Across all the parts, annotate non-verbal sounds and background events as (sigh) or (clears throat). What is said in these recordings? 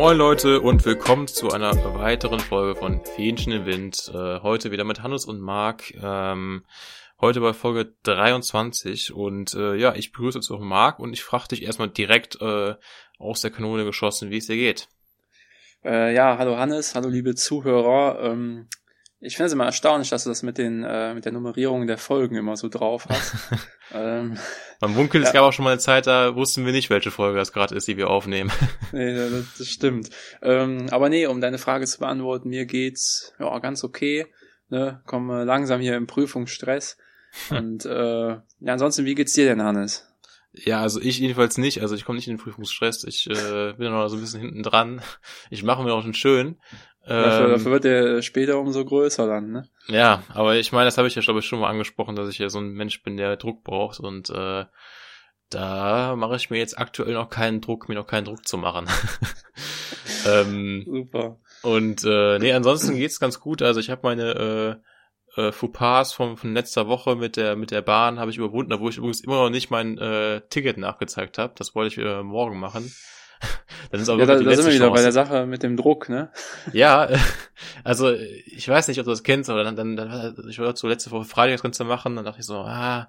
Moin Leute und willkommen zu einer weiteren Folge von Fähnchen im Wind. Äh, heute wieder mit Hannes und Marc. Ähm, heute bei Folge 23 und äh, ja, ich begrüße jetzt auch Marc und ich frage dich erstmal direkt äh, aus der Kanone geschossen, wie es dir geht. Äh, ja, hallo Hannes, hallo liebe Zuhörer. Ähm, ich finde es immer erstaunlich, dass du das mit den äh, mit der Nummerierung der Folgen immer so drauf hast. (laughs) ähm, Man munkelt, ja. es gab auch schon mal eine Zeit, da wussten wir nicht, welche Folge das gerade ist, die wir aufnehmen. (laughs) nee, das, das stimmt. Ähm, aber nee, um deine Frage zu beantworten, mir geht's ja ganz okay. Ne, komme langsam hier im Prüfungsstress. (laughs) Und äh, ja, ansonsten, wie geht's dir denn, Hannes? Ja, also ich jedenfalls nicht. Also ich komme nicht in den Prüfungsstress. Ich äh, bin noch so ein bisschen hinten dran. Ich mache mir auch schon schön. Dafür, ähm, dafür wird der später umso größer dann, ne? Ja, aber ich meine, das habe ich ja, glaube ich, schon mal angesprochen, dass ich ja so ein Mensch bin, der Druck braucht und äh, da mache ich mir jetzt aktuell noch keinen Druck, mir noch keinen Druck zu machen. (laughs) ähm, Super. Und äh, nee, ansonsten geht's ganz gut. Also ich habe meine äh, äh, Fauxpas von, von letzter Woche mit der mit der Bahn habe ich überwunden, wo ich übrigens immer noch nicht mein äh, Ticket nachgezeigt habe. Das wollte ich äh, morgen machen. Das ist aber ja, da, da sind wir wieder Chance. bei der Sache mit dem Druck, ne? Ja, (laughs) also ich weiß nicht, ob du das kennst, aber dann, dann, dann ich wollte so letzte Woche Freitag das Ganze machen, dann dachte ich so, ah,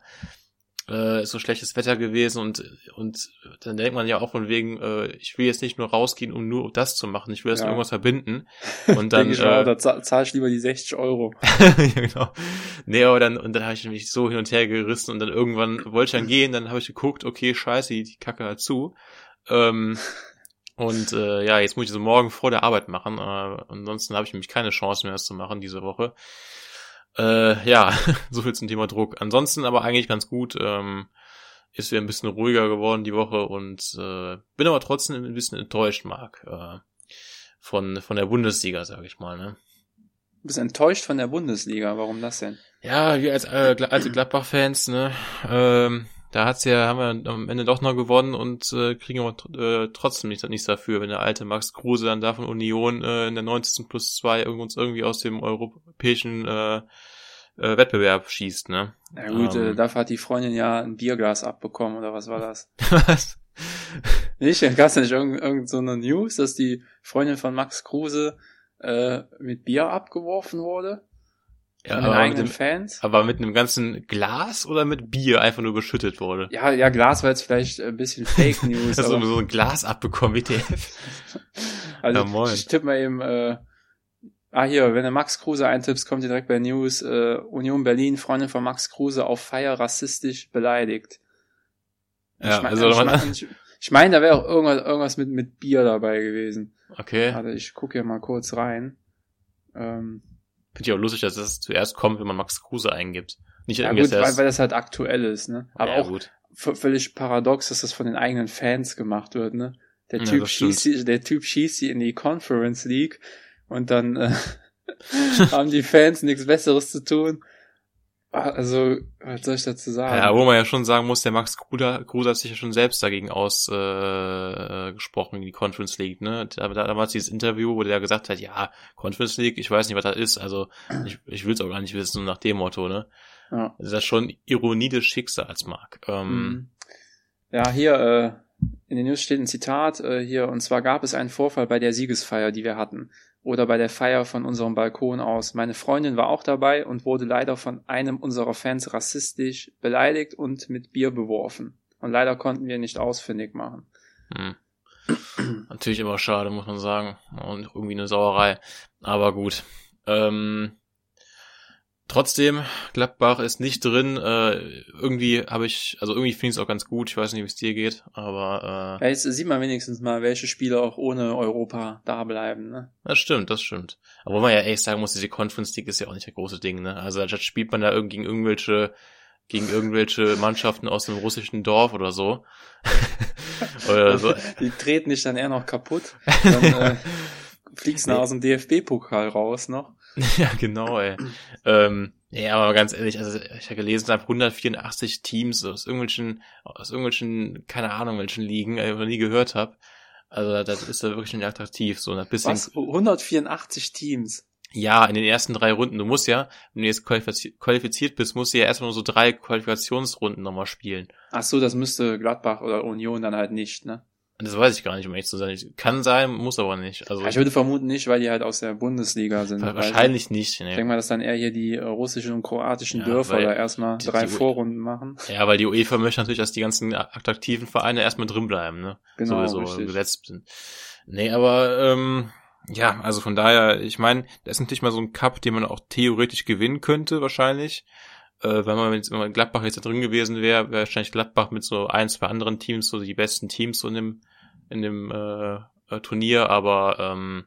äh, ist so schlechtes Wetter gewesen und und dann denkt man ja auch von wegen, äh, ich will jetzt nicht nur rausgehen, um nur das zu machen, ich will das ja. mit irgendwas verbinden. (laughs) Und dann, ich äh, mal, da zahle ich lieber die 60 Euro. (laughs) ja, genau. Nee, aber dann, und dann habe ich mich so hin und her gerissen und dann irgendwann wollte ich dann gehen, dann habe ich geguckt, okay, scheiße, die Kacke hat zu. Ähm, und äh, ja, jetzt muss ich so morgen vor der Arbeit machen. Äh, ansonsten habe ich nämlich keine Chance mehr, das zu machen diese Woche. Äh, ja, (laughs) so viel zum Thema Druck. Ansonsten aber eigentlich ganz gut. Ähm, ist wieder ein bisschen ruhiger geworden die Woche und äh, bin aber trotzdem ein bisschen enttäuscht, Marc. Äh, von, von der Bundesliga, sag ich mal. Ne? Du bist enttäuscht von der Bundesliga, warum das denn? Ja, wir als äh, alte Gladbach-Fans, ne? Ähm, da hat's ja, haben wir am Ende doch noch gewonnen und äh, kriegen aber äh, trotzdem nichts, nichts dafür, wenn der alte Max Kruse dann da von Union äh, in der 90. plus 2 uns irgendwie aus dem europäischen äh, äh, Wettbewerb schießt, ne? Na gut, äh, ähm, äh, dafür hat die Freundin ja ein Bierglas abbekommen, oder was war (laughs) das? was? Nicht? Gab's ja nicht irgend, irgend so eine News, dass die Freundin von Max Kruse äh, mit Bier abgeworfen wurde? Ja, aber mit, dem, Fans. aber mit einem ganzen Glas oder mit Bier einfach nur geschüttet wurde? Ja, ja, Glas war jetzt vielleicht ein bisschen Fake (laughs) News. Hast du so ein Glas abbekommen, WTF? (laughs) also ja, moin. ich tippe mal eben, äh, ah hier, wenn du Max Kruse eintippst, kommt direkt bei News, äh, Union Berlin, Freundin von Max Kruse auf Feier rassistisch beleidigt. Ja, ich mein, also ich meine, (laughs) ich, ich mein, da wäre auch irgendwas, irgendwas mit, mit Bier dabei gewesen. Okay. Warte, ich gucke hier mal kurz rein. Ähm, Finde ich auch lustig, dass das zuerst kommt, wenn man Max Kruse eingibt. Nicht ja, gut, weil, weil das halt aktuell ist, ne? Aber ja, auch gut. völlig paradox, dass das von den eigenen Fans gemacht wird, ne? Der Typ ja, schießt sie, der Typ schießt sie in die Conference League und dann äh, (laughs) haben die Fans nichts Besseres zu tun, also, was soll ich dazu sagen? Ja, wo man ja schon sagen muss, der Max Kruder, Kruder hat sich ja schon selbst dagegen ausgesprochen, äh, gesprochen, die Conference League, ne? Da, damals dieses Interview, wo der gesagt hat, ja, Conference League, ich weiß nicht, was das ist, also ich, ich will es auch gar nicht wissen, nach dem Motto, ne? Ja. Das ist schon Ironie des Schicksals, Mark. Ähm, mhm. ja, hier, äh, in den News steht ein Zitat, äh, hier, und zwar gab es einen Vorfall bei der Siegesfeier, die wir hatten oder bei der Feier von unserem Balkon aus. Meine Freundin war auch dabei und wurde leider von einem unserer Fans rassistisch beleidigt und mit Bier beworfen. Und leider konnten wir nicht ausfindig machen. Hm. Natürlich immer schade, muss man sagen. Und irgendwie eine Sauerei. Aber gut. Ähm, Trotzdem, Gladbach ist nicht drin. Äh, irgendwie habe ich, also irgendwie finde ich es auch ganz gut. Ich weiß nicht, wie es dir geht, aber äh, ja, jetzt sieht man wenigstens mal, welche Spieler auch ohne Europa da bleiben. Ne? Das stimmt, das stimmt. Aber wo man ja echt sagen muss, diese Conference League ist ja auch nicht der große Ding. Ne? Also da spielt man da gegen irgendwelche gegen irgendwelche Mannschaften aus dem russischen Dorf oder so. (laughs) oder so. Die treten dich dann eher noch kaputt. (laughs) Dann äh, fliegst du nee. aus dem DFB-Pokal raus noch. (laughs) ja, genau, ey. ähm, ja, aber ganz ehrlich, also ich habe gelesen, es sind 184 Teams aus irgendwelchen, aus irgendwelchen, keine Ahnung, welchen Ligen, die ich noch nie gehört habe. Also das ist ja wirklich nicht attraktiv. So ein bisschen. Was? 184 Teams? Ja, in den ersten drei Runden. Du musst ja, wenn du jetzt qualifiziert bist, musst du ja erstmal nur so drei Qualifikationsrunden nochmal spielen. Ach so, das müsste Gladbach oder Union dann halt nicht, ne? Das weiß ich gar nicht, um ehrlich zu sein. Kann sein, muss aber nicht. Also ich würde vermuten nicht, weil die halt aus der Bundesliga sind. Wahrscheinlich also, nicht. Nee. Ich denke mal, dass dann eher hier die äh, russischen und kroatischen Ja, Dörfer da erstmal die- drei die- Vorrunden machen. Ja, weil die UEFA möchte natürlich, dass die ganzen attraktiven Vereine erstmal drin bleiben, ne? Genau, Sowieso richtig. gesetzt sind. Nee, aber ähm, ja, also von daher, ich meine, das ist natürlich mal so ein Cup, den man auch theoretisch gewinnen könnte, wahrscheinlich. Äh, wenn man jetzt, wenn man Gladbach jetzt da drin gewesen wäre, wäre wahrscheinlich Gladbach mit so ein, zwei anderen Teams, so die besten Teams so in dem, in dem äh, äh, Turnier, aber ähm,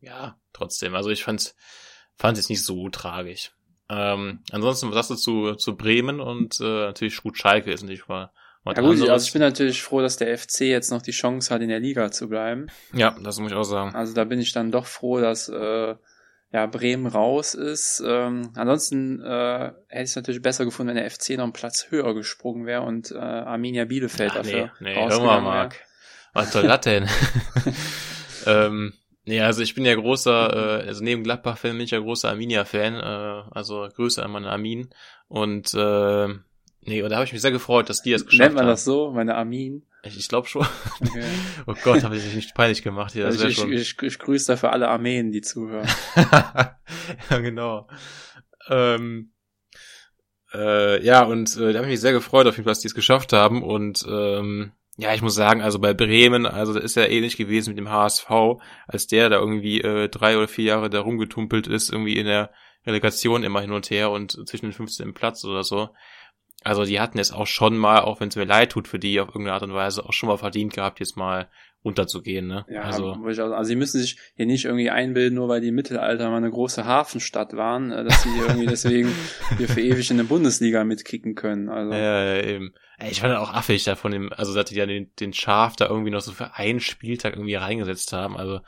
ja, trotzdem. Also ich fand's, fand's jetzt nicht so tragisch. Ähm, ansonsten, was du zu, zu Bremen und äh, natürlich gut Schalke ist natürlich mal, mal Ja gut, anderes. also ich bin natürlich froh, dass der FC jetzt noch die Chance hat, in der Liga zu bleiben. ja, das muss ich auch sagen. Also da bin ich dann doch froh, dass äh, ja, Bremen raus ist. Ähm, ansonsten äh, hätte ich es natürlich besser gefunden, wenn der FC noch einen Platz höher gesprungen wäre und äh, Arminia Bielefeld Ach, dafür nee, nee, hör mal, rausgegangen wäre. Was soll das denn? (laughs) ähm, nee, also ich bin ja großer, äh, also neben Gladbach-Fan bin ich ja großer Arminia-Fan, äh, also Grüße an meine Armin. Und äh, nee, und da habe ich mich sehr gefreut, dass die das geschafft Nennt man haben. das so, meine Armin? Ich, ich glaube schon. Okay. (laughs) Oh Gott, habe ich mich nicht peinlich gemacht hier. Also ich, schon. ich, ich grüße dafür alle Armeen, die zuhören. (laughs) ja, genau. Ähm, äh, ja, und äh, da habe ich mich sehr gefreut, auf jeden Fall, dass die es geschafft haben. Und ähm, ja, ich muss sagen, also bei Bremen, also das ist ja ähnlich gewesen mit dem HSV, als der da irgendwie äh, drei oder vier Jahre da rumgetumpelt ist, irgendwie in der Relegation immer hin und her und zwischen den 15. Platz oder so. Also die hatten es auch schon mal, auch wenn es mir leid tut für die auf irgendeine Art und Weise, auch schon mal verdient gehabt, jetzt mal runterzugehen. Ne? Ja, also also, also sie müssen sich hier nicht irgendwie einbilden, nur weil die im Mittelalter mal eine große Hafenstadt waren, äh, dass sie hier irgendwie (laughs) deswegen hier für ewig in der Bundesliga mitkicken können. Also Ja, ja, eben. Ey, Ich fand das auch affig da von dem, also dass die ja den, den Schaf da irgendwie noch so für einen Spieltag irgendwie reingesetzt haben. Also,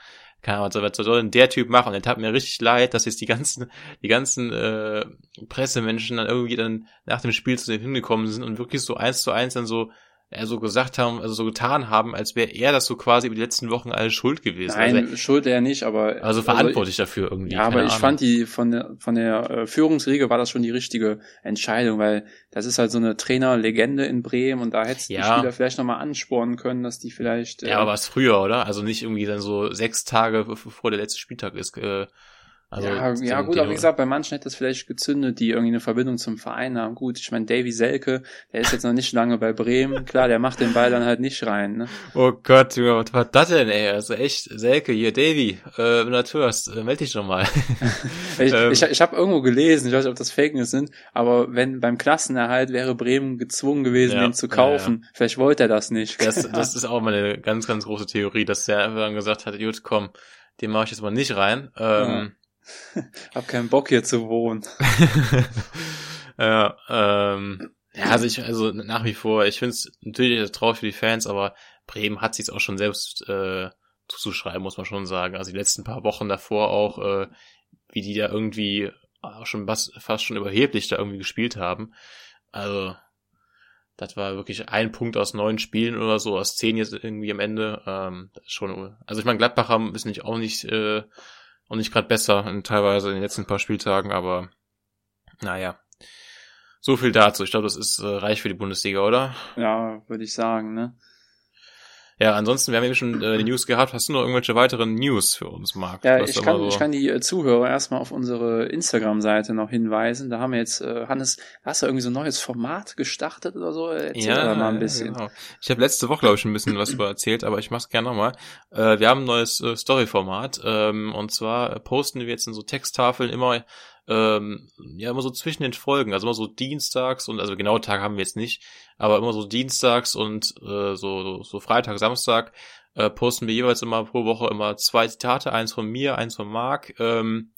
keine Ahnung, was soll denn der Typ machen? Und es tat mir richtig leid, dass jetzt die ganzen, die ganzen äh, Pressemenschen dann irgendwie dann nach dem Spiel zu dem hingekommen sind und wirklich so eins zu eins dann so, ja, so gesagt haben, also so getan haben, als wäre er das so quasi über die letzten Wochen alles schuld gewesen. Nein, also, schuld er nicht, aber also verantwortlich dafür irgendwie. Ja, aber ich Ahnung. fand die von der von der äh, Führungsriege war das schon die richtige Entscheidung, weil das ist halt so eine Trainerlegende in Bremen und da hättest du die Ja. Spieler vielleicht nochmal anspornen können, dass die vielleicht äh, Ja, aber was früher, oder? Also nicht irgendwie dann so sechs Tage bevor der letzte Spieltag ist. Äh, also ja, ja gut, aber wie gesagt, bei manchen hätte es vielleicht gezündet, die irgendwie eine Verbindung zum Verein haben. Gut, ich meine, Davy Selke, der ist jetzt noch nicht lange bei Bremen. Klar, der macht den Ball dann halt nicht rein. Ne? Oh Gott, Junge, was war das denn, ey? Also echt, Selke, hier, Davy, äh, wenn du das hörst, äh, meld dich doch mal. (laughs) Ich, Ähm. ich, ich habe irgendwo gelesen, ich weiß nicht, ob das Fake News sind, aber wenn beim Klassenerhalt wäre Bremen gezwungen gewesen, Ja, den zu ja, kaufen. Vielleicht wollte er das nicht. Das, das ist auch mal eine ganz, ganz große Theorie, dass der einfach dann gesagt hat, gut, komm, den mache ich jetzt mal nicht rein. Ähm, (laughs) hab keinen Bock hier zu wohnen. (laughs) ja, ähm, ja, also ich, also nach wie vor, ich finde es natürlich traurig für die Fans, aber Bremen hat sich auch schon selbst äh, zuzuschreiben, muss man schon sagen. Also die letzten paar Wochen davor auch, äh, wie die da irgendwie auch schon fast, schon überheblich da irgendwie gespielt haben. Also das war wirklich ein Punkt aus neun Spielen oder so, aus zehn jetzt irgendwie am Ende. Ähm, schon, also ich meine, Gladbach haben ist nicht auch nicht äh, auch nicht gerade besser teilweise in den letzten paar Spieltagen, aber naja. So viel dazu. Ich glaube, das ist äh, reich für die Bundesliga, oder? Ja, würde ich sagen, ne? Ja, ansonsten, wir haben eben schon äh, die News gehabt. Hast du noch irgendwelche weiteren News für uns, Marc? Ja, ich kann, so- ich kann die äh, Zuhörer erstmal auf unsere Instagram-Seite noch hinweisen. Da haben wir jetzt, äh, Hannes, hast du irgendwie so ein neues Format gestartet oder so? Erzähl ja, da mal ein bisschen. Genau. Ich habe letzte Woche, glaube ich, schon ein bisschen was über erzählt, aber ich mach's gerne nochmal. Äh, wir haben ein neues äh, Story-Format ähm, und zwar posten wir jetzt in so Texttafeln immer ähm, ja immer so zwischen den Folgen, also immer so dienstags und also genaue Tage haben wir jetzt nicht, aber immer so dienstags und äh, so, so so Freitag, Samstag äh, posten wir jeweils immer pro Woche immer zwei Zitate, eins von mir, eins von Marc. Ähm,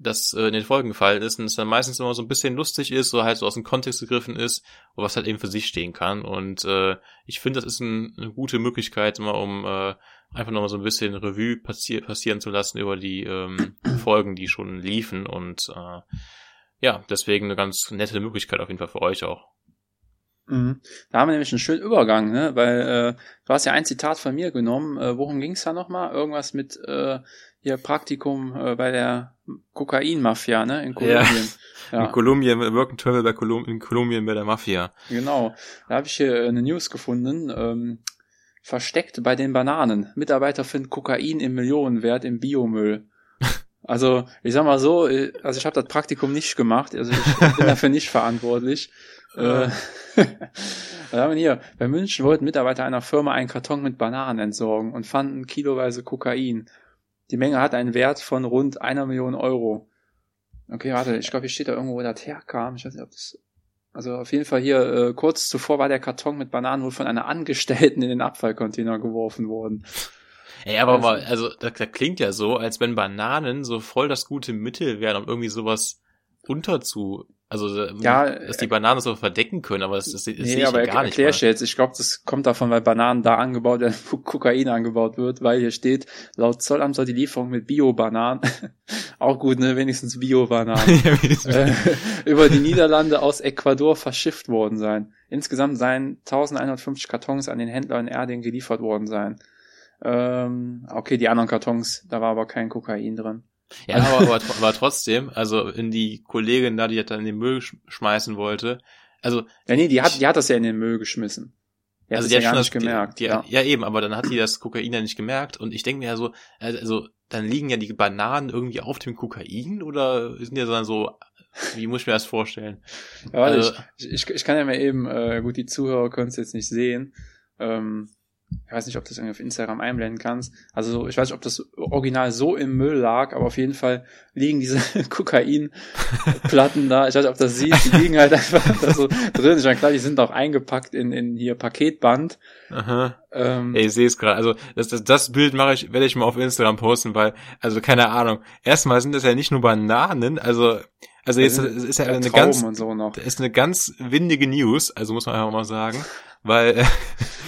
das äh, in den Folgen gefallen ist und es dann meistens immer so ein bisschen lustig ist, so halt so aus dem Kontext gegriffen ist und was halt eben für sich stehen kann. Und äh, ich finde, das ist ein, eine gute Möglichkeit, immer um äh, einfach nochmal so ein bisschen Revue passi passieren zu lassen über die ähm, (clears throat) Folgen, die schon liefen. Und äh, ja, deswegen eine ganz nette Möglichkeit auf jeden Fall für euch auch. Mhm. Da haben wir nämlich einen schönen Übergang, ne? Weil äh, du hast ja ein Zitat von mir genommen. Äh, worum ging's da nochmal? Irgendwas mit äh, hier Praktikum äh, bei der Kokain-Mafia, ne? In Kolumbien. (laughs) Ja, In Kolumbien, Work and Travel bei Kolum in Kolumbien bei der Mafia. genau. Da habe ich hier äh, eine News gefunden. Ähm, versteckt bei den Bananen. Mitarbeiter finden Kokain im Millionenwert im Biomüll. (laughs) Also, ich sag mal so, also ich habe das Praktikum nicht gemacht, also ich (laughs) bin dafür nicht verantwortlich. Äh, was (laughs) haben wir hier? Bei München wollten Mitarbeiter einer Firma einen Karton mit Bananen entsorgen und fanden kiloweise Kokain. Die Menge hat einen Wert von rund einer Million Euro. Okay, warte, ich glaube, hier steht da irgendwo, wo das herkam. Ich weiß nicht, ob das. Also auf jeden Fall hier, äh, kurz zuvor war der Karton mit Bananen wohl von einer Angestellten in den Abfallcontainer geworfen worden. Ey, aber also, mal, also das, das klingt ja so, als wenn Bananen so voll das gute Mittel wären, um irgendwie sowas unterzu also, ja, dass die Bananen so verdecken können, aber das, das, das nee, sehe ich aber gar nicht. Erklär ich jetzt. Ich glaube, das kommt davon, weil Bananen da angebaut werden, wo Kokain angebaut wird, weil hier steht, laut Zollamt soll die Lieferung mit Bio-Bananen, (laughs) auch gut, ne, wenigstens Bio-Bananen, (laughs) äh, über die Niederlande aus Ecuador verschifft worden sein. Insgesamt seien 1150 Kartons an den Händler in Erding geliefert worden sein. Ähm, okay, die anderen Kartons, da war aber kein Kokain drin. Ja, aber, (laughs) aber, aber trotzdem, also in die Kollegin da, die hat dann in den Müll schmeißen wollte, also. Ja, nee, die hat, die hat das ja in den Müll geschmissen. Die also die hat ja schon nicht das, gemerkt. Die, ja. ja, eben, aber dann hat die das Kokain ja nicht gemerkt und ich denke mir ja so, also dann liegen ja die Bananen irgendwie auf dem Kokain oder sind ja dann so, wie muss ich mir das vorstellen? Ja, warte, also, ich, ich, ich kann ja mal eben, äh, gut, die Zuhörer können es jetzt nicht sehen, ähm, ich weiß nicht, ob du das irgendwie auf Instagram einblenden kannst. Also ich weiß nicht, ob das Original so im Müll lag, aber auf jeden Fall liegen diese (laughs) Kokainplatten da. Ich weiß nicht, ob das sieht. Die liegen halt einfach da so drin. Ich meine, klar, die sind auch eingepackt in, in hier Paketband. Aha. Ähm, Ey, ich sehe es gerade. Also das, das, das Bild mache ich, werde ich mal auf Instagram posten, weil, also keine Ahnung. Erstmal sind das ja nicht nur Bananen, also also jetzt ist, ist ja eine Trauben ganz, so ist eine ganz windige News, also muss man einfach mal sagen, weil (laughs)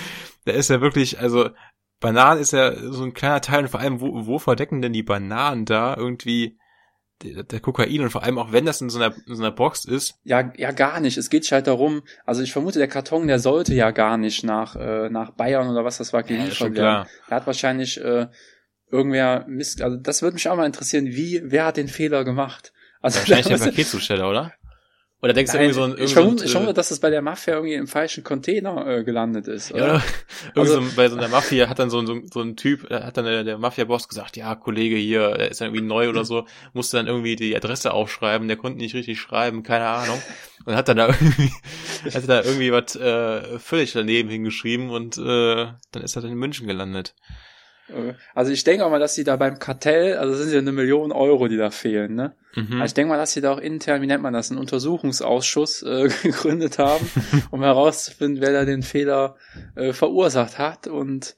da ist ja wirklich, also Bananen ist ja so ein kleiner Teil und vor allem, wo, wo verdecken denn die Bananen da irgendwie der, der Kokain und vor allem auch wenn das in so einer, in so einer Box ist? Ja, ja, gar nicht. Es geht halt darum, also ich vermute, der Karton, der sollte ja gar nicht nach, äh, nach Bayern oder was das war geliefert ja, werden. Er hat wahrscheinlich äh, irgendwer Mist, also das würde mich auch mal interessieren, wie, wer hat den Fehler gemacht? Also wahrscheinlich (laughs) der Paketzusteller, oder? Oder denkst Nein, du irgendwie so ein... Ich vermute, so, dass es bei der Mafia irgendwie im falschen Container äh, gelandet ist. Oder? (laughs) Ja, irgendwie also, so, bei so einer Mafia hat dann so, so, so ein Typ, äh, hat dann der, der Mafia-Boss gesagt, ja, Kollege hier, der ist dann irgendwie neu oder so, musste dann irgendwie die Adresse aufschreiben, der konnte nicht richtig schreiben, keine Ahnung. Und hat dann da (laughs) irgendwie, hat da irgendwie was äh, völlig daneben hingeschrieben und äh, dann ist er dann in München gelandet. Äh, also ich denke auch mal, dass sie da beim Kartell, also sind ja eine Million Euro, die da fehlen, ne? Mhm. Also ich denke mal, dass sie da auch intern, wie nennt man das, einen Untersuchungsausschuss äh, (laughs) gegründet haben, um herauszufinden, wer da den Fehler äh, verursacht hat. Und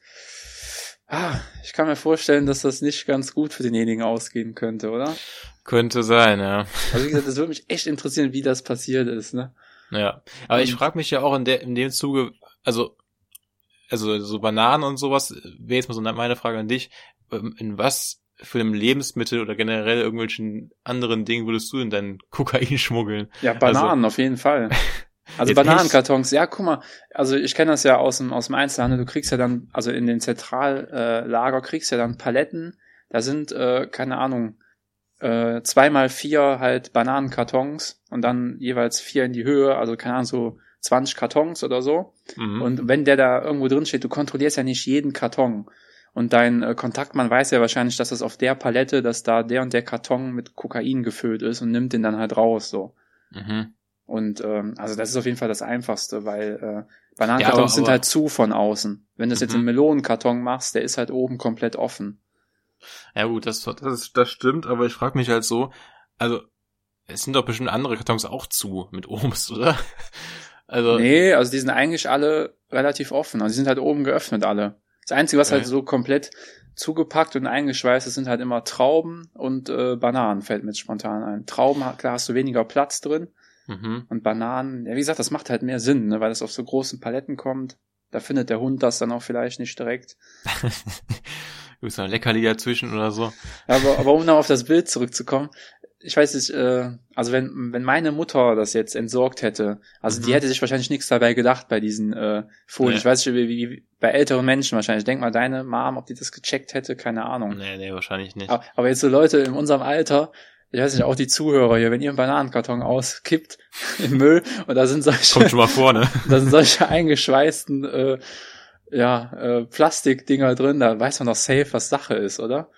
ah, ich kann mir vorstellen, dass das nicht ganz gut für denjenigen ausgehen könnte, oder? Könnte sein, ja. Also wie gesagt, das würde mich echt interessieren, wie das passiert ist, ne? Ja, aber Und, ich frage mich ja auch in, der, in dem Zuge, also also so Bananen und sowas, wäre jetzt mal so meine Frage an dich, ähm, in was für einem Lebensmittel oder generell irgendwelchen anderen Dingen würdest du in deinen Kokain (laughs) schmuggeln? Ja, Bananen also, auf jeden Fall. (laughs) Also Bananenkartons, ja, guck mal, also ich kenne das ja aus dem, aus dem Einzelhandel, du kriegst ja dann, also in den Zentrallager äh, kriegst ja dann Paletten, da sind, äh, keine Ahnung, äh, zweimal vier halt Bananenkartons und dann jeweils vier in die Höhe, also keine Ahnung, so 20 Kartons oder so. Mhm. Und wenn der da irgendwo drin steht, du kontrollierst ja nicht jeden Karton. Und dein äh, Kontaktmann weiß ja wahrscheinlich, dass es auf der Palette, dass da der und der Karton mit Kokain gefüllt ist und nimmt den dann halt raus, so. Mhm. Und ähm, also das ist auf jeden Fall das Einfachste, weil äh, Bananenkartons ja, aber, sind halt zu von außen. Wenn du das mhm. jetzt im Melonenkarton machst, der ist halt oben komplett offen. Ja gut, das, das, das stimmt, aber ich frage mich halt so, also es sind doch bestimmt andere Kartons auch zu mit Obst, oder? Also nee, also die sind eigentlich alle relativ offen. Also die sind halt oben geöffnet alle. Das Einzige, was okay. halt so komplett zugepackt und eingeschweißt ist, sind halt immer Trauben und äh, Bananen, fällt mir jetzt spontan ein. Trauben, klar, hast du weniger Platz drin. Mhm. Und Bananen, ja, wie gesagt, das macht halt mehr Sinn, ne, weil das auf so großen Paletten kommt. Da findet der Hund das dann auch vielleicht nicht direkt. (laughs) du bist ein Leckerli dazwischen oder so. Aber, aber um noch auf das Bild zurückzukommen, ich weiß nicht, äh, also wenn, wenn meine Mutter das jetzt entsorgt hätte, also mhm. die hätte sich wahrscheinlich nichts dabei gedacht bei diesen äh, Folien. Nee. Ich weiß nicht, wie, wie bei älteren Menschen wahrscheinlich. Denk mal, deine Mom, ob die das gecheckt hätte, keine Ahnung. Nee, nee, wahrscheinlich nicht. Aber, aber jetzt so Leute in unserem Alter, ich weiß nicht, auch die Zuhörer hier, wenn ihr einen Bananenkarton auskippt (laughs) im Müll und da sind solche. Kommt schon mal vor, ne? (laughs) da sind solche eingeschweißten äh, ja, äh, Plastikdinger drin, da weiß man doch safe, was Sache ist, oder?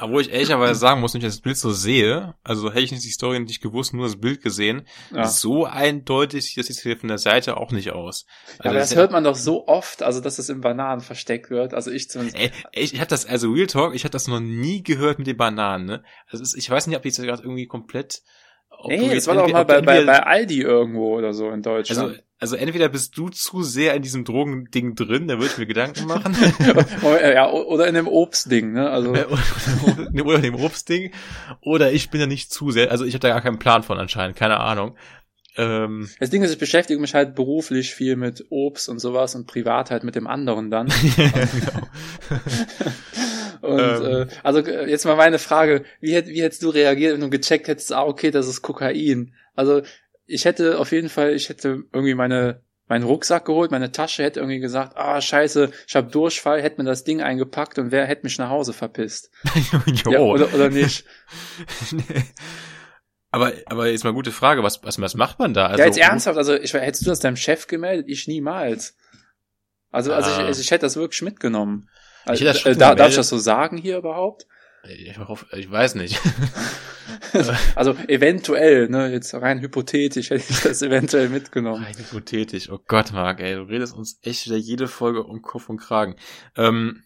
Obwohl ich ehrlicherweise sagen muss, wenn ich das Bild so sehe, also hätte ich nicht die Story nicht gewusst, nur das Bild gesehen, Ja. so eindeutig sieht das jetzt hier von der Seite auch nicht aus. Ja, aber das ist hört man doch so oft, also dass es in Bananen versteckt wird. Also ich zumindest. Ey, ich, ich habe das, also Real Talk, ich habe das noch nie gehört mit den Bananen, ne? Also ist, ich weiß nicht, ob die jetzt gerade irgendwie komplett. jetzt das war doch mal bei, bei, bei Aldi irgendwo oder so in Deutschland. Also, also entweder bist du zu sehr in diesem Drogending drin, da würde ich mir Gedanken machen. (laughs) ja, oder in dem Obstding, ne? Also Äh, oder, oder dem Obstding. Oder ich bin da nicht zu sehr, also ich habe da gar keinen Plan von anscheinend, keine Ahnung. Ähm, das Ding ist, ich beschäftige mich halt beruflich viel mit Obst und sowas und privat halt mit dem anderen dann. (laughs) genau. (laughs) Und Ähm. äh, also äh, jetzt mal meine Frage, wie, hätt, wie hättest du reagiert, wenn du gecheckt hättest, ah, okay, das ist Kokain. Also ich hätte auf jeden Fall, ich hätte irgendwie meine meinen Rucksack geholt, meine Tasche hätte irgendwie gesagt, ah, scheiße, ich habe Durchfall, hätte mir das Ding eingepackt und wer hätte mich nach Hause verpisst. (laughs) jo. Ja, oder, oder nicht. (laughs) aber, aber jetzt mal gute Frage, was, was, was macht man da? Also, ja, jetzt ernsthaft, also ich, hättest du das deinem Chef gemeldet? Ich niemals. Also, also Ah. ich, ich hätte das wirklich mitgenommen. Ich Also, hätte das schon äh, da, darf ich das so sagen hier überhaupt? Ich, hoffe, ich weiß nicht. (laughs) Also eventuell, ne, jetzt rein hypothetisch hätte ich das eventuell mitgenommen. Rein hypothetisch. Oh Gott, Marc, ey, du redest uns echt wieder jede Folge um Kopf und Kragen. Ähm,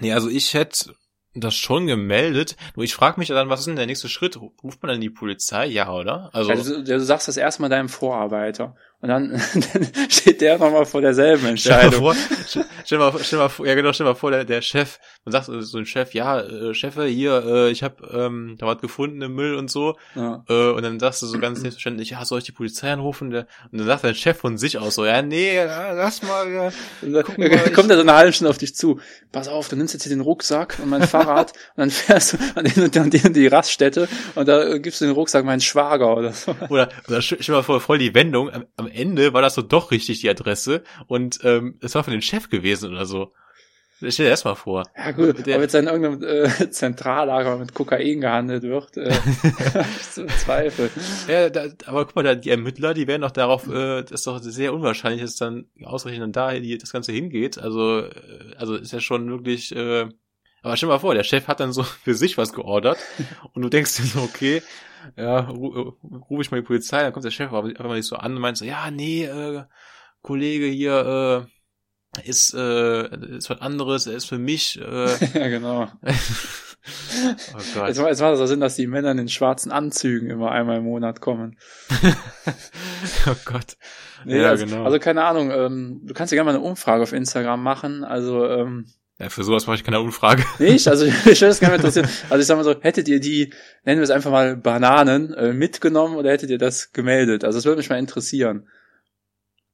nee, also ich hätte das schon gemeldet. Nur ich frage mich dann, was ist denn der nächste Schritt? Ruft man dann die Polizei? Ja, oder? Also, Also, du, sagst das erstmal deinem Vorarbeiter und dann, (laughs) dann steht der nochmal vor derselben (laughs) stell dir Entscheidung. mal vor, stell dir mal, stell dir mal vor, ja genau, stell mal vor, der, der Chef, man sagt so ein Chef, ja, äh, Chefe, hier, äh, ich habe ähm, da was gefunden im Müll und so. Ja. Äh, und dann sagst du so ganz selbstverständlich, ja, soll ich die Polizei anrufen? Der, und dann sagt dein Chef von sich aus so, ja, nee, lass mal, ja. Guck mal, (laughs) kommt er so eine halbe Stunde auf dich zu. Pass auf, du nimmst jetzt hier den Rucksack und mein Fahrrad und dann fährst du an den und den, und die Raststätte und da gibst du den Rucksack meinen Schwager oder so. Oder, oder stell mal vor, voll die Wendung. Am, am Ende war das so doch richtig die Adresse und ähm, es war von dem Chef gewesen oder so. Stell dir das mal vor. Ja gut, Der- ob jetzt in irgendeinem äh, Zentrallager mit Kokain gehandelt wird, äh, (laughs) im Zweifel. Ja, da, aber guck mal, da, die Ermittler, die werden doch darauf, äh, das ist doch sehr unwahrscheinlich, dass dann ausgerechnet dann da die, das Ganze hingeht. Also, äh, also ist ja schon wirklich, äh, aber stell dir mal vor, der Chef hat dann so (laughs) für sich was geordert und du denkst dir so, okay, ja, ru- äh, rufe ich mal die Polizei, dann kommt der Chef aber einfach mal nicht so an und meint so, ja, nee, äh, Kollege hier, äh, ist, äh, ist was anderes, er ist für mich, äh, (laughs) ja, genau. (laughs) oh Gott. Jetzt, jetzt macht das so Sinn, dass die Männer in den schwarzen Anzügen immer einmal im Monat kommen. oh Gott. Nee, ja, also, genau. also keine Ahnung, ähm, du kannst ja gerne mal eine Umfrage auf Instagram machen. Also ähm, ja, für sowas mache ich keine Umfrage. (laughs) nicht, also (laughs) ich würde das gerne mal interessieren. Also ich sag mal so, hättet ihr die, nennen wir es einfach mal Bananen, äh, mitgenommen oder hättet ihr das gemeldet? Also das würde mich mal interessieren.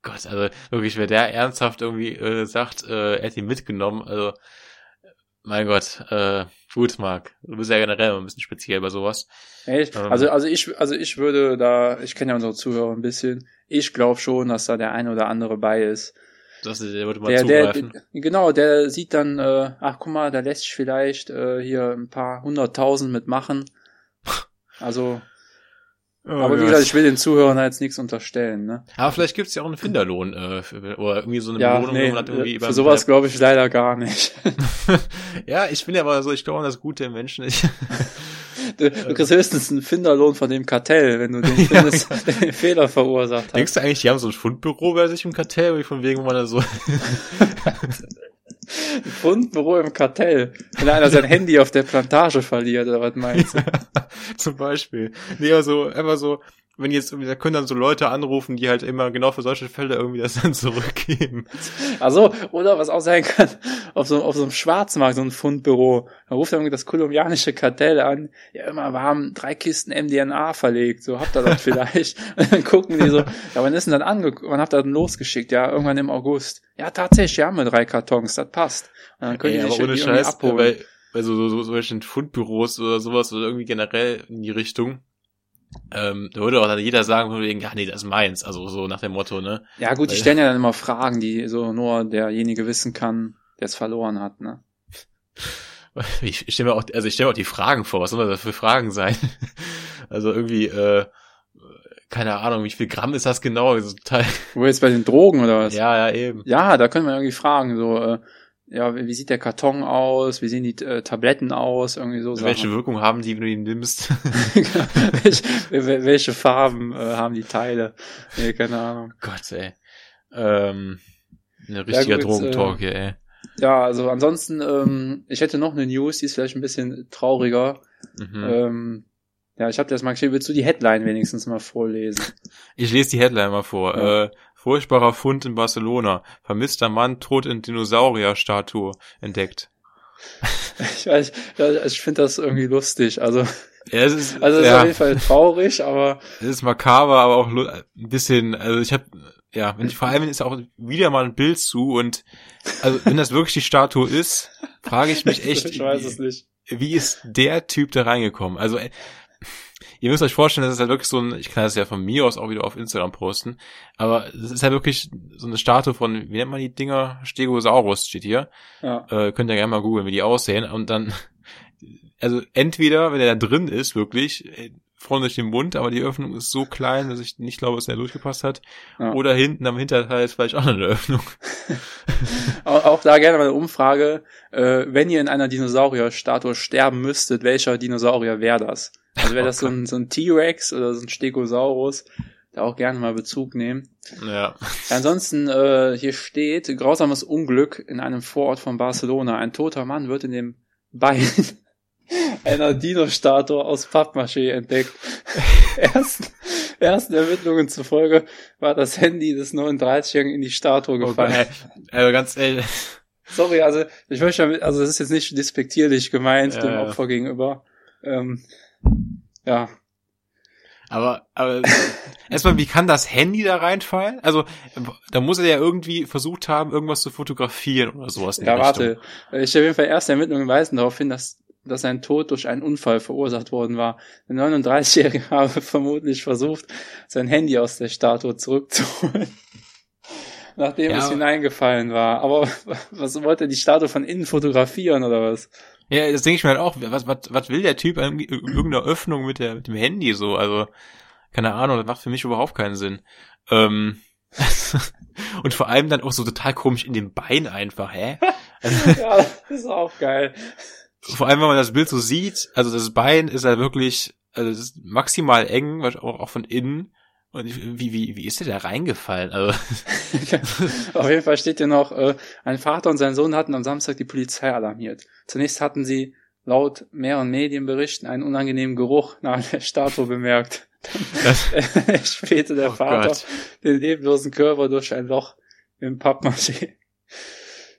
Gott, also wirklich, wer der ernsthaft irgendwie äh, sagt, äh, er hat ihn mitgenommen, also mein Gott, äh, gut, Marc. Du bist ja generell ein bisschen speziell bei sowas. Echt? Ähm. Also, also ich, also ich würde da, ich kenne ja unsere Zuhörer ein bisschen. Ich glaube schon, dass da der eine oder andere bei ist. Das, der würde mal Der, der, zugreifen. genau, der sieht dann, äh, ach guck mal, da lässt sich vielleicht äh, hier ein paar hunderttausend mitmachen. Also, Oh aber wie Gott. gesagt, ich will den Zuhörern da jetzt nichts unterstellen, ne? aber vielleicht gibt's ja auch einen Finderlohn, äh, für, oder irgendwie so eine Ja, Belohnung, nee, wo man hat irgendwie äh, für sowas glaube ich leider gar nicht. (laughs) Ja, ich bin ja aber so, ich glaube an das Gute im Menschen. Ich, (laughs) Du, du kriegst höchstens einen Finderlohn von dem Kartell, wenn du den (laughs) findest, der den Fehler verursacht hat. denkst du eigentlich, die haben so ein Fundbüro bei sich im Kartell, wie von wegen, wo man da so, (laughs) Fundbüro im Kartell. Wenn einer sein Handy auf der Plantage verliert, oder was meinst du? (laughs) zum Beispiel. Nee, aber so, einfach so, wenn jetzt irgendwie, da können dann so Leute anrufen, die halt immer genau für solche Fälle irgendwie das dann zurückgeben. Also, oder was auch sein kann, auf so, auf so einem Schwarzmarkt, so ein Fundbüro, da ruft irgendwie das kolumbianische Kartell an, ja immer, wir haben drei Kisten MDNA verlegt, so habt ihr das (laughs) vielleicht? Und dann gucken die so, ja, wann ist denn dann ange, wann habt ihr denn losgeschickt? Ja, irgendwann im August. Ja, tatsächlich, haben wir drei Kartons, das passt. Und dann können Ey, die sich irgendwie Scheiß, abholen. bei, bei so, so, so solchen Fundbüros oder sowas oder irgendwie generell in die Richtung, ähm, da würde auch dann jeder sagen, wegen, ja, nee, das ist meins. Also so nach dem Motto, ne? Ja gut, die Weil- stellen ja dann immer Fragen, die so nur derjenige wissen kann, der es verloren hat, ne? Ich, (laughs) ich stelle mir auch, also ich stelle mir auch die Fragen vor, was soll das für Fragen sein? (laughs) Also irgendwie, äh, keine Ahnung, wie viel Gramm ist das genau? Also, total, Wo jetzt bei den Drogen oder was? ja, ja, eben. Ja, da können wir irgendwie fragen, so, äh, ja, wie sieht der Karton aus? Wie sehen die äh, Tabletten aus? Irgendwie so Welche Sachen. Wirkung haben die, wenn du die nimmst? (laughs) (laughs) welche, wel- welche Farben äh, haben die Teile? Nee, keine Ahnung. Gott, ey. Ähm, ein richtiger gut, Drogentalk hier, ey. Ja, also ansonsten, ähm, ich hätte noch eine News, die ist vielleicht ein bisschen trauriger. Mhm. Ähm, ja, ich habe das mal geschrieben. Willst du die Headline wenigstens mal vorlesen? Ich lese die Headline mal vor. Ja. Äh, furchtbarer Fund in Barcelona. Vermisster Mann tot in Dinosaurierstatue entdeckt. Ich, weiß, ich finde das irgendwie lustig. Also, Ja, es ist, also es ist ja, auf jeden Fall traurig, aber es ist makaber, aber auch ein bisschen, also ich habe ja, wenn ich vor allem ist auch wieder mal ein Bild zu und also wenn das wirklich die Statue ist, frage ich mich (laughs) echt, ich weiß es nicht. wie ist der Typ da reingekommen? Also, äh, ihr müsst euch vorstellen, das ist halt wirklich so ein, ich kann das ja von mir aus auch wieder auf Instagram posten, aber es ist halt wirklich so eine Statue von, wie nennt man die Dinger? Stegosaurus steht hier. Ja. Äh, könnt ihr gerne mal googeln, wie die aussehen. Und dann, (laughs) also entweder, wenn er da drin ist, wirklich, äh, vorne durch den Mund, aber die Öffnung ist so klein, dass ich nicht glaube, dass er durchgepasst hat. Ja. Oder hinten am Hinterteil ist vielleicht auch noch eine Öffnung. (laughs) Auch, auch da gerne mal eine Umfrage. Äh, wenn ihr in einer Dinosaurierstatue sterben müsstet, welcher Dinosaurier wäre das? Also wäre das so ein, so ein T-Rex oder so ein Stegosaurus? Da auch gerne mal Bezug nehmen. Ja. Ansonsten, äh, hier steht, grausames Unglück in einem Vorort von Barcelona. Ein toter Mann wird in dem Bein einer Dino-Statue aus Pappmaché entdeckt. (laughs) ersten, ersten Ermittlungen zufolge war das Handy des 39-Jährigen in die Statue Oh gefallen. ey, also ganz ehrlich. Sorry, also ich möchte damit, also das ist jetzt nicht despektierlich gemeint Ja, dem ja. Opfer gegenüber. Ähm, ja, Aber, aber (laughs) erstmal, wie kann das Handy da reinfallen? Also, da muss er ja irgendwie versucht haben, irgendwas zu fotografieren oder sowas. ja, warte. Ich auf jeden Fall erste Ermittlungen weisen darauf hin, dass, dass sein Tod durch einen Unfall verursacht worden war. Der 39-Jährige (laughs) habe vermutlich versucht, sein Handy aus der Statue zurückzuholen. (laughs) Nachdem Ja, es hineingefallen war. Aber (laughs) was wollte er die Statue von innen fotografieren oder was? Ja, das denke ich mir halt auch. Was, was, was will der Typ irgendwie irgendeine Öffnung mit, der, mit dem Handy so? Also, keine Ahnung, das macht für mich überhaupt keinen Sinn. Ähm, und vor allem dann auch so total komisch in dem Bein einfach, hä? Also, ja, das ist auch geil. Vor allem, wenn man das Bild so sieht, also das Bein ist halt wirklich, also das ist maximal eng, auch, auch von innen. Und wie, wie, wie ist der da reingefallen? Also, (laughs) Auf jeden Fall steht hier noch, äh, ein Vater und sein Sohn hatten am Samstag die Polizei alarmiert. Zunächst hatten sie laut mehreren Medienberichten einen unangenehmen Geruch nahe der Statue bemerkt. Dann (laughs) spähte der oh Vater Gott. den leblosen Körper durch ein Loch im Pappmaché.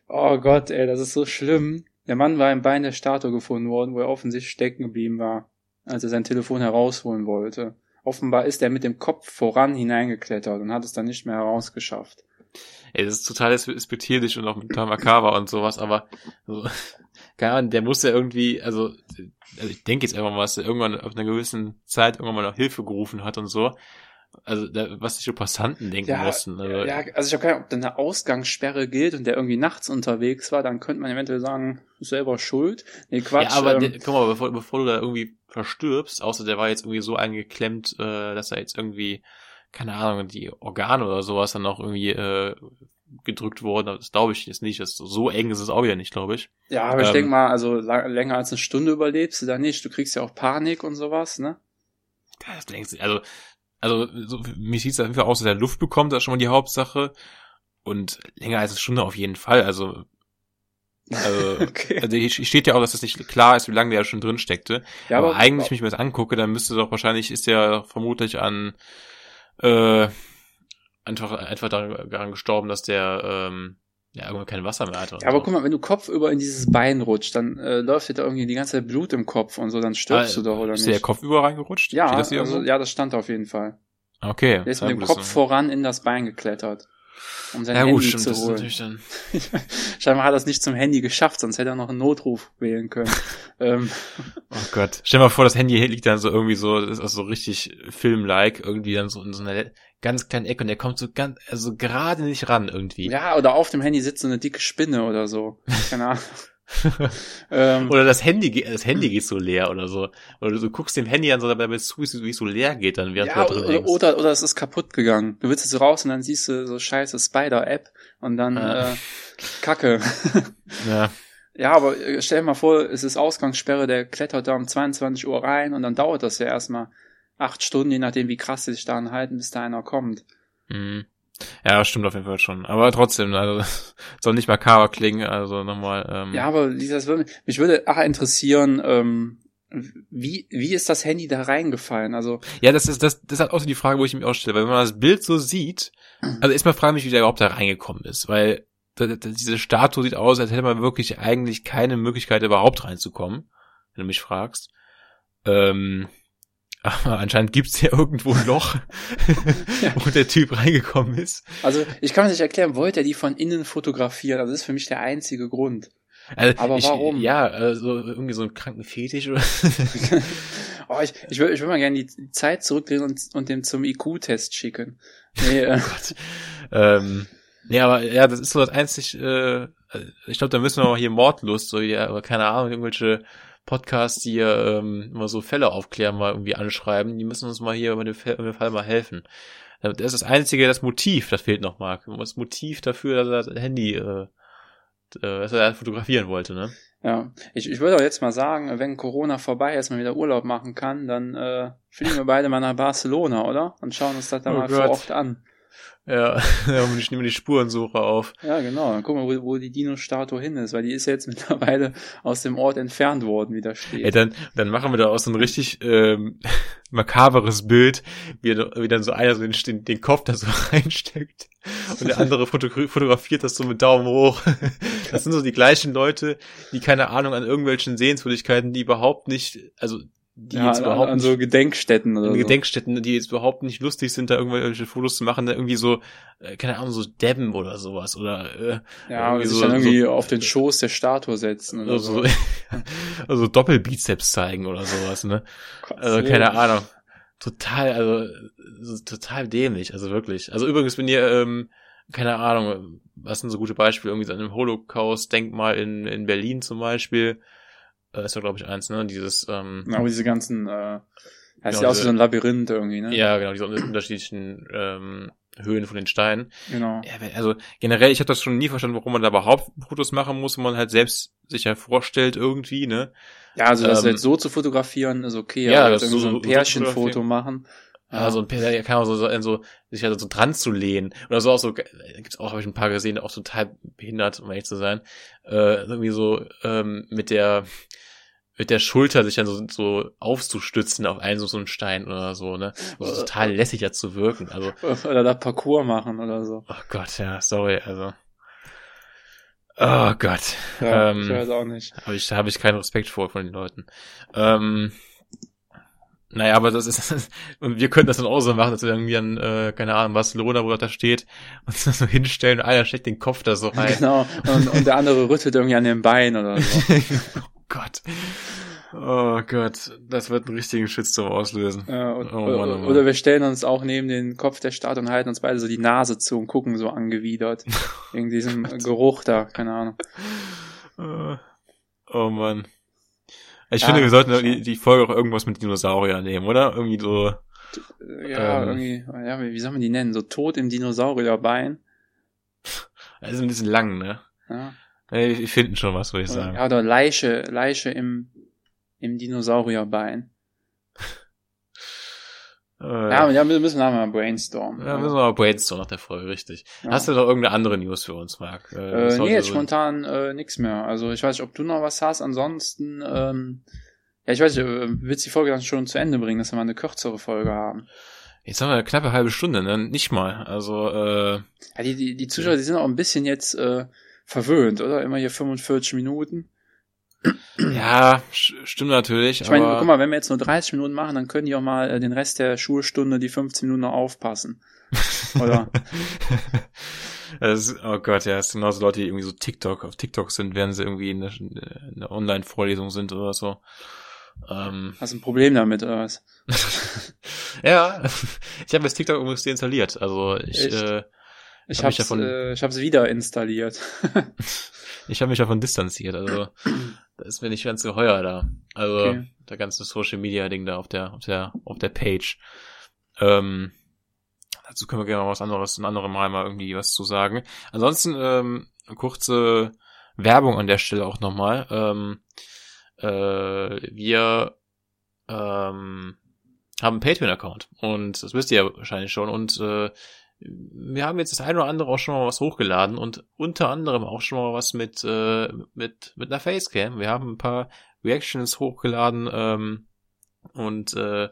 Oh Gott, ey, das ist so schlimm. Der Mann war im Bein der Statue gefunden worden, wo er offensichtlich stecken geblieben war, als er sein Telefon herausholen wollte. Offenbar ist er mit dem Kopf voran hineingeklettert und hat es dann nicht mehr herausgeschafft. Ey, das ist total respektierlich und auch total makaber und sowas, aber so, (laughs) keine Ahnung, der muss ja irgendwie, also, also ich denke jetzt einfach mal, dass er irgendwann auf einer gewissen Zeit irgendwann mal noch Hilfe gerufen hat und so. Also, da, was sich so Passanten denken Ja, mussten. Also, Ja, also ich habe keine Ahnung, ob da eine Ausgangssperre gilt und der irgendwie nachts unterwegs war, dann könnte man eventuell sagen, selber schuld. Nee, Quatsch. ja aber ähm, guck mal, bevor, bevor du da irgendwie verstirbst, außer der war jetzt irgendwie so eingeklemmt, äh, dass er jetzt irgendwie, keine Ahnung, die Organe oder sowas dann noch irgendwie äh, gedrückt wurden. Aber Das glaube ich jetzt nicht. Das, so eng ist es auch wieder nicht, glaube ich. ja, aber ich ähm, denke mal, also länger als eine Stunde überlebst du da nicht. Du kriegst ja auch Panik und sowas, ne? Ja, Das denkst du, also, also so, mir sieht es auf jeden Fall aus, dass er Luft bekommt, das ist schon mal die Hauptsache. Und länger als eine Stunde auf jeden Fall. Also, also, (laughs) Okay. also hier steht ja auch, dass das nicht klar ist, wie lange der schon drin steckte. Ja, aber, eigentlich, wenn ich mir das angucke, dann müsste doch wahrscheinlich, ist der vermutlich an äh, einfach, einfach daran daran gestorben, dass der ähm, ja irgendwann kein Wasser mehr und Ja, aber so. guck mal, wenn du kopfüber in dieses Bein rutscht, dann äh, läuft dir da irgendwie die ganze Zeit Blut im Kopf und so, dann stirbst Ah, du doch, oder ist nicht? der Kopf über reingerutscht? ja, das also, ja, das stand auf jeden Fall. Okay. Der ist mit dem Kopf voran in das Bein geklettert, um sein Ja Handy gut, stimmt, zu das ist holen. natürlich dann. (laughs) Scheinbar hat er es nicht zum Handy geschafft, sonst hätte er noch einen Notruf wählen können. (laughs) ähm, Oh Gott. Stell dir mal vor, das Handy liegt dann so irgendwie so, das ist also so richtig Film-like, irgendwie dann so in so einer ganz kleinen Ecke und der kommt so ganz, also gerade nicht ran irgendwie. ja, oder auf dem Handy sitzt so eine dicke Spinne oder so. Keine (laughs) Ahnung. Ähm, oder das Handy, das Handy geht so leer oder so. Oder du, guckst dem Handy an, so dabei zu, wie es so leer geht, dann während ja, du da drin oder, oder, oder es ist kaputt gegangen. Du willst jetzt raus und dann siehst du so scheiße Spider-App und dann ja. äh, Kacke. (laughs) ja. Ja, aber äh, stell dir mal vor, es ist Ausgangssperre, der klettert da um 22 Uhr rein und dann dauert das ja erstmal acht Stunden, je nachdem, wie krass sie sich daran halten, bis da einer kommt. Mhm. Ja, stimmt auf jeden Fall schon. Aber trotzdem, also (laughs) soll nicht makaber klingen, also nochmal. Ähm. Ja, aber dieses, mich würde ach interessieren, ähm, wie, wie ist das Handy da reingefallen? Also ja, das ist das, das ist auch so die Frage, wo ich mich auch stelle, weil wenn man das Bild so sieht, (clears throat) also erstmal frage ich mich, wie der überhaupt da reingekommen ist, weil diese Statue sieht aus, als hätte man wirklich eigentlich keine Möglichkeit überhaupt reinzukommen, wenn du mich fragst. Ähm, aber anscheinend gibt's ja irgendwo ein Loch, (laughs) wo der Typ reingekommen ist. Also ich kann mir nicht erklären, wollte er die von innen fotografieren? Also das ist für mich der einzige Grund. Also aber ich, warum? Ja, also irgendwie so einen kranken Fetisch oder. (laughs) oh, ich, ich würde ich würd mal gerne die Zeit zurückdrehen und, und dem zum IQ-Test schicken. Nee, äh. (laughs) oh Gott. ähm, nee, aber ja, das ist so das einzig, äh, ich glaube, da müssen wir mal hier Mordlust, so ja, aber keine Ahnung, irgendwelche Podcasts, die ja ähm, immer so Fälle aufklären, mal irgendwie anschreiben. Die müssen uns mal hier über den Fall mal helfen. Das ist das einzige, das Motiv, das fehlt noch mal. Das Motiv dafür, dass er das Handy, äh, dass er fotografieren wollte, ne? Ja, ich, ich würde auch jetzt mal sagen, wenn Corona vorbei ist, man wieder Urlaub machen kann, dann äh, fliegen wir beide mal nach Barcelona, oder? Und schauen uns das da oh mal Gott. vor Ort an. Ja, (laughs) ich nehme die Spurensuche auf. Ja, genau. Dann gucken wir, wo, wo die Dino-Statue hin ist, weil die ist ja jetzt (laughs) mittlerweile aus dem Ort entfernt worden, wie da steht. Ey, dann, dann machen wir da auch so ein richtig ähm, (laughs) makaberes Bild, wie, wie dann so einer so den, den Kopf da so reinsteckt und der andere fotografiert das so mit Daumen hoch. Das sind so die gleichen Leute, die keine Ahnung an irgendwelchen Sehenswürdigkeiten, die überhaupt nicht, also die ja, jetzt überhaupt an, an so Gedenkstätten oder so. Gedenkstätten, die jetzt überhaupt nicht lustig sind, da irgendwelche Fotos zu machen, da irgendwie so, äh, keine Ahnung, so Debben oder sowas oder äh, ja, oder sich so, dann irgendwie so, auf den Schoß der Statue setzen oder so. so. (laughs) also Doppelbizeps zeigen oder sowas, ne? also keine Ahnung. Total, also so, total dämlich, also wirklich. Also übrigens, wenn ihr, ähm, keine Ahnung, was sind so gute Beispiele, irgendwie so an einem Holocaust-Denkmal in, in Berlin zum Beispiel, äh, ist ja glaube ich eins, ne? Dieses ähm, aber diese ganzen äh, heißt genau, ja auch so ein Labyrinth irgendwie, ne? Ja, genau, diese unterschiedlichen ähm, Höhen von den Steinen. Genau. Ja, also generell, ich habe das schon nie verstanden, warum man da überhaupt Fotos machen muss, wenn man halt selbst sich ja vorstellt irgendwie, ne? Ja, also das ähm, jetzt so zu fotografieren ist okay, ja, aber das so, so ein Pärchenfoto machen. Ja, so ein der kann auch so, so, so sich halt so dran zu lehnen. Oder so auch so, gibt's auch, habe ich ein paar gesehen, auch total behindert, um ehrlich zu sein. Äh, irgendwie so ähm, mit der mit der Schulter sich dann so, so aufzustützen auf einen so, so einen Stein oder so, ne? So total lässig ja zu wirken. Also. Oder da Parcours machen oder so. Oh Gott, ja, sorry, also. Oh Gott. Ja, ähm, ich weiß auch nicht. Habe ich, hab ich keinen Respekt vor von den Leuten. Ähm, naja, aber das ist, (laughs) und wir könnten das dann auch so machen, dass wir irgendwie an, äh, keine Ahnung, Barcelona, wo das da steht, (laughs) uns das so hinstellen und einer steckt den Kopf da so (laughs) rein. Genau, und, und der andere rüttelt irgendwie an dem Bein oder so. Gott. Oh Gott, das wird einen richtigen Shitstorm auslösen. Ja, und, oh Mann, oh Mann. Oder wir stellen uns auch neben den Kopf der Stadt und halten uns beide so die Nase zu und gucken so angewidert. Wegen diesem Geruch da, keine Ahnung. Oh, oh Mann. Ich ja, finde, wir sollten die, die Folge auch irgendwas mit Dinosaurier nehmen, oder? Irgendwie so. Ja, ähm, irgendwie, ja, wie soll man die nennen? So tot im Dinosaurierbein. Ist (laughs) ein bisschen lang, ne? Ja. Wir finden schon was, würde ich sagen. Ja, oder Leiche, Leiche im, im Dinosaurierbein. Äh, ja, ja, wir müssen mal brainstormen. Ja, müssen wir mal brainstormen nach der Folge, richtig. Ja. Hast du noch irgendeine andere News für uns, Marc? Äh, äh nee, jetzt so spontan äh, nichts mehr. Also ich weiß nicht, ob du noch was hast. Ansonsten, ähm, ja, ich weiß nicht, äh, willst du die Folge dann schon zu Ende bringen, dass wir mal eine kürzere Folge haben? Jetzt haben wir eine knappe halbe Stunde, ne? Nicht mal. Also, äh. Ja, die, die, die Zuschauer, die sind auch ein bisschen jetzt, äh, verwöhnt, oder? Immer hier 45 Minuten. Ja, stimmt natürlich. Ich meine, guck mal, wenn wir jetzt nur 30 Minuten machen, dann können die auch mal äh, den Rest der Schulstunde die 15 Minuten noch aufpassen. (laughs) Oder? ist, oh Gott, ja, es sind genauso Leute, die irgendwie so TikTok, auf TikTok sind, während sie irgendwie in einer Online-Vorlesung sind oder so. Ähm, Hast du ein Problem damit, oder was? (laughs) ja, (laughs) ich habe jetzt TikTok übrigens deinstalliert. Also ich, Echt? äh, ich habe es äh, ich hab's wieder installiert. ich habe mich davon distanziert. Also (clears throat) da ist mir nicht ganz geheuer da. Also okay. der ganze Social Media Ding da auf der auf der auf der Page. Ähm, dazu können wir gerne mal was anderes, ein anderes Mal mal irgendwie was zu sagen. Ansonsten ähm, kurze Werbung an der Stelle auch nochmal. Ähm, äh, wir ähm, haben einen Patreon-Account und das wisst ihr ja wahrscheinlich schon und äh, wir haben jetzt das eine oder andere auch schon mal was hochgeladen und unter anderem auch schon mal was mit äh, mit mit einer Facecam. Wir haben ein paar Reactions hochgeladen ähm, und äh,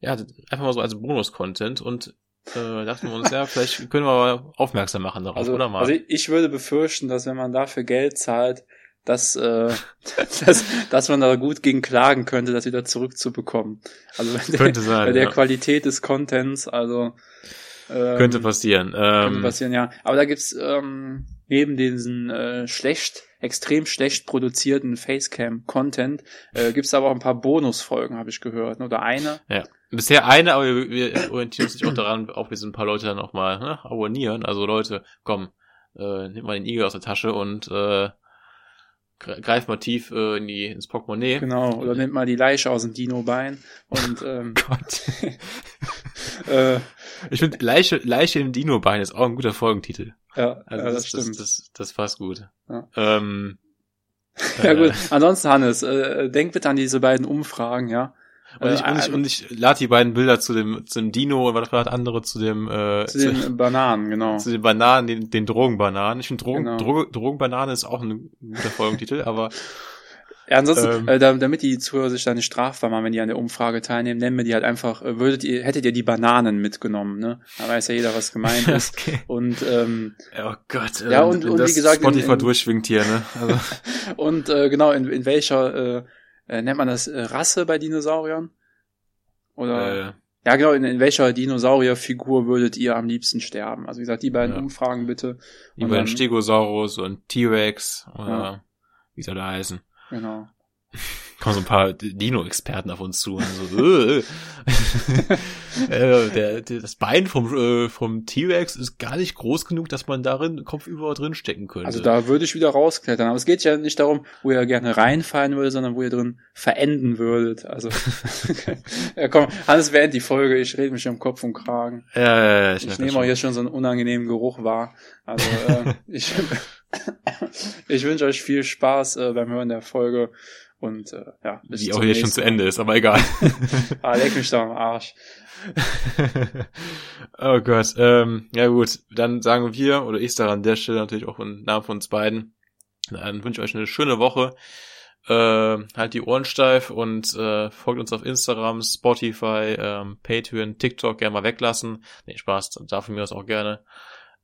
ja einfach mal so als Bonus-Content und äh, dachten wir uns ja (laughs) vielleicht können wir mal aufmerksam machen darauf also, oder mal. Also ich würde befürchten, dass wenn man dafür Geld zahlt, dass, äh, (laughs) dass, dass man da gut gegen klagen könnte, das wieder zurückzubekommen. Also bei der, sein, bei der ja. Qualität des Contents, also ähm, könnte passieren. Könnte ähm, passieren, ja. Aber da gibt's ähm, neben diesen äh, schlecht, extrem schlecht produzierten Facecam-Content, äh, gibt's aber auch ein paar Bonusfolgen, habe ich gehört. Ne? Oder eine. Ja. Bisher eine, aber wir, wir orientieren uns auch daran, auch wir sind ein paar Leute dann auch mal ne, abonnieren. Also Leute, komm, äh, nehmt mal den Igel aus der Tasche und äh, greift mal tief äh, in die, ins Portemonnaie. Genau, oder nimmt mal die Leiche aus dem Dino-Bein und ähm, (laughs) Gott. (laughs) äh, ich finde Leiche, Leiche im Dino-Bein ist auch ein guter Folgentitel. Ja, also ja das, das stimmt. Das, das, das passt gut. Ja. Ähm, (laughs) ja gut, ansonsten Hannes, äh, denk bitte an diese beiden Umfragen, ja. Und ich, und ich, und ich lade die beiden Bilder zu dem, zu dem Dino und was war das andere zu dem, äh, Zu den zu, (laughs) Bananen, genau. zu den Bananen, den, den Drogenbananen. Ich finde Drogen, Genau. Droge, Drogenbanane ist auch ein guter Folgentitel, aber (laughs) Ja, ansonsten, Ähm. äh, da- damit die Zuhörer sich da nicht strafbar machen, wenn die an der Umfrage teilnehmen, nennen wir die halt einfach, äh, würdet ihr, hättet ihr die Bananen mitgenommen, ne? Da weiß ja jeder, was gemeint (laughs) ist. okay. Und ähm, Oh Gott, äh, Ja, und- wenn und das wie gesagt, in- Spotify in- durchschwingt hier, ne? Also, (laughs) und äh, genau, in, in welcher äh, äh, nennt man das äh, Rasse bei Dinosauriern? Oder äh, ja genau, in, in welcher Dinosaurierfigur würdet ihr am liebsten sterben? Also wie gesagt, die beiden Ja. Umfragen bitte. wie Und bei dann- den Stegosaurus und T-Rex oder Ja. wie soll der heißen? Genau. (laughs) Kommen so ein paar Dino-Experten auf uns zu und so, äh, (laughs) äh, der, der, das Bein vom, äh, vom T-Rex ist gar nicht groß genug, dass man darin kopfüber drin stecken könnte. Also da würde ich wieder rausklettern. Aber es geht ja nicht darum, wo ihr gerne reinfallen würdet, sondern wo ihr drin verenden würdet. Also (laughs) ja, komm, Hannes beendet die Folge. Ich rede mich am Kopf und Kragen. ja, ja, ja, ich, Ich nehme auch jetzt schon so einen unangenehmen Geruch wahr. Also äh, ich, ich wünsche euch viel Spaß äh, beim Hören der Folge und äh, ja, bis Die auch jetzt schon zu Ende ist, aber egal. (laughs) Ah, leck mich da am Arsch. (laughs) oh Gott, ähm, ja gut, dann sagen wir, oder ich sage an der Stelle natürlich auch im Namen von uns beiden, dann wünsche ich euch eine schöne Woche. Äh, halt die Ohren steif und äh, folgt uns auf Instagram, Spotify, ähm, Patreon, TikTok gerne mal weglassen. Nee, Spaß, darf von mir das auch gerne.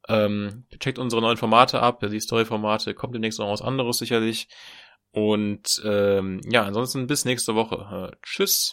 Ähm, checkt unsere neuen Formate ab, die Story-Formate, kommt demnächst noch was anderes sicherlich. Und ähm, ja, ansonsten bis nächste Woche. Äh, tschüss.